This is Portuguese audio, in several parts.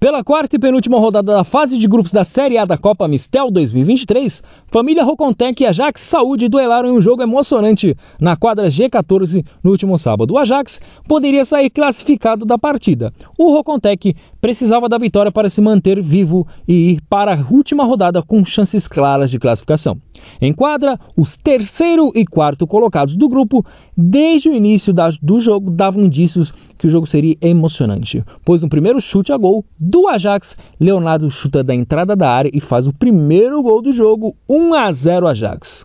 Pela quarta e penúltima rodada da fase de grupos da Série A da Copa Mistel 2023, família Rocontec e Ajax Saúde duelaram em um jogo emocionante na quadra G14 no último sábado. O Ajax poderia sair classificado da partida. O Rocontec precisava da vitória para se manter vivo e ir para a última rodada com chances claras de classificação. Em quadra, os terceiro e quarto colocados do grupo, desde o início do jogo, davam indícios que o jogo seria emocionante, pois no primeiro chute a gol do Ajax, Leonardo chuta da entrada da área e faz o primeiro gol do jogo, 1 a 0 Ajax.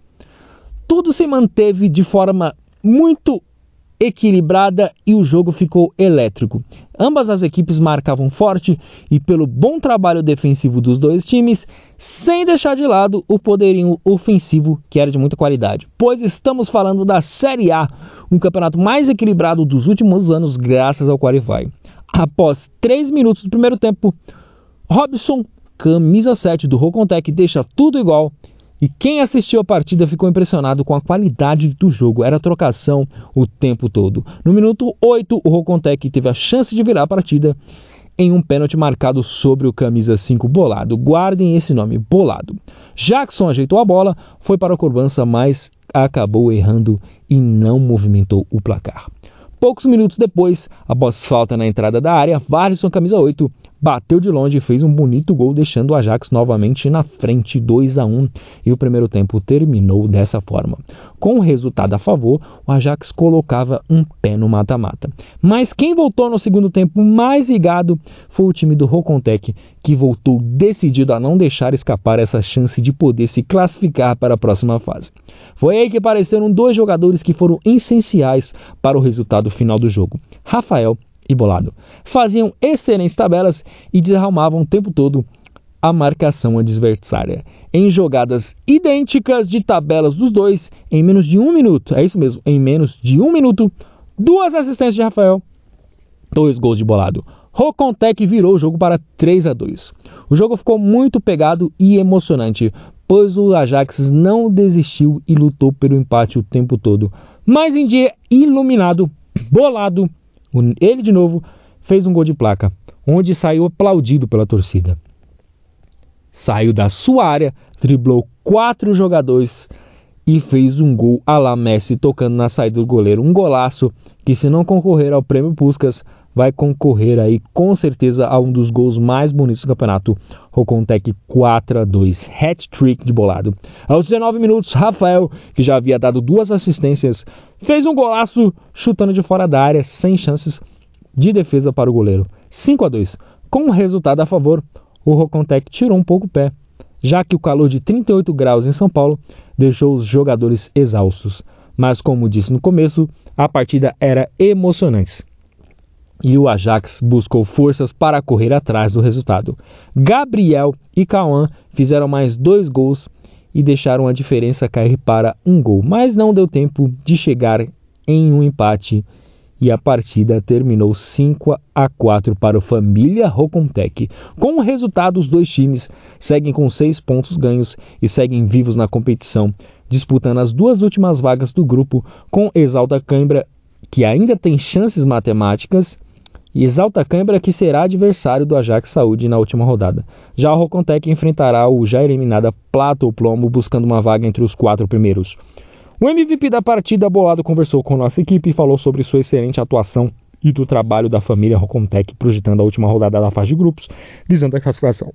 Tudo se manteve de forma muito equilibrada e o jogo ficou elétrico. Ambas as equipes marcavam forte e pelo bom trabalho defensivo dos dois times, sem deixar de lado o poderio ofensivo que era de muita qualidade. Pois estamos falando da Série A, um campeonato mais equilibrado dos últimos anos graças ao Qualify. Após 3 minutos do primeiro tempo, Robson, camisa 7 do Rocontec, deixa tudo igual e quem assistiu a partida ficou impressionado com a qualidade do jogo. Era trocação o tempo todo. No minuto 8, o Rocontec teve a chance de virar a partida em um pênalti marcado sobre o camisa 5 Bolado. Guardem esse nome, Bolado. Jackson ajeitou a bola, foi para a cobrança, mas acabou errando e não movimentou o placar. Poucos minutos depois, após falta na entrada da área, Varison, camisa 8, bateu de longe e fez um bonito gol, deixando o Ajax novamente na frente 2 a 1 e o primeiro tempo terminou dessa forma. Com o resultado a favor, o Ajax colocava um pé no mata-mata. Mas quem voltou no segundo tempo mais ligado foi o time do Rocontec, que voltou decidido a não deixar escapar essa chance de poder se classificar para a próxima fase. Foi aí que apareceram dois jogadores que foram essenciais para o resultado final do jogo: Rafael e Bolado. Faziam excelentes tabelas e desarrumavam o tempo todo a marcação adversária. Em jogadas idênticas de tabelas dos dois, em menos de um minuto, é isso mesmo, em menos de um minuto, duas assistências de Rafael, dois gols de Bolado. Rocontec virou o jogo para 3 a 2. O jogo ficou muito pegado e emocionante, pois o Ajax não desistiu e lutou pelo empate o tempo todo. Mas em dia iluminado, bolado, ele de novo fez um gol de placa, onde saiu aplaudido pela torcida. Saiu da sua área, driblou quatro jogadores e fez um gol a la Messi tocando na saída do goleiro. Um golaço que se não concorrer ao prêmio Puskas, vai concorrer aí com certeza a um dos gols mais bonitos do campeonato. Rocontec 4 a 2, hat-trick de bolado. Aos 19 minutos, Rafael, que já havia dado duas assistências, fez um golaço chutando de fora da área, sem chances de defesa para o goleiro. 5 a 2. Com o resultado a favor, o Rocontec tirou um pouco o pé, já que o calor de 38 graus em São Paulo deixou os jogadores exaustos. Mas como disse no começo, a partida era emocionante e o Ajax buscou forças para correr atrás do resultado. Gabriel e Cauã fizeram mais dois gols e deixaram a diferença cair para um gol, mas não deu tempo de chegar em um empate e a partida terminou 5 a 4 para o Família Rocontec. Com o resultado, os dois times seguem com seis pontos ganhos e seguem vivos na competição, disputando as duas últimas vagas do grupo com Exalta Cãibra, que ainda tem chances matemáticas, e Exalta Câmara, que será adversário do Ajax Saúde na última rodada. Já o Rocontec enfrentará o já eliminado Plato Plomo, buscando uma vaga entre os quatro primeiros. O MVP da partida, Bolado, conversou com nossa equipe e falou sobre sua excelente atuação e do trabalho da família Rocontec projetando a última rodada da fase de grupos, visando a classificação.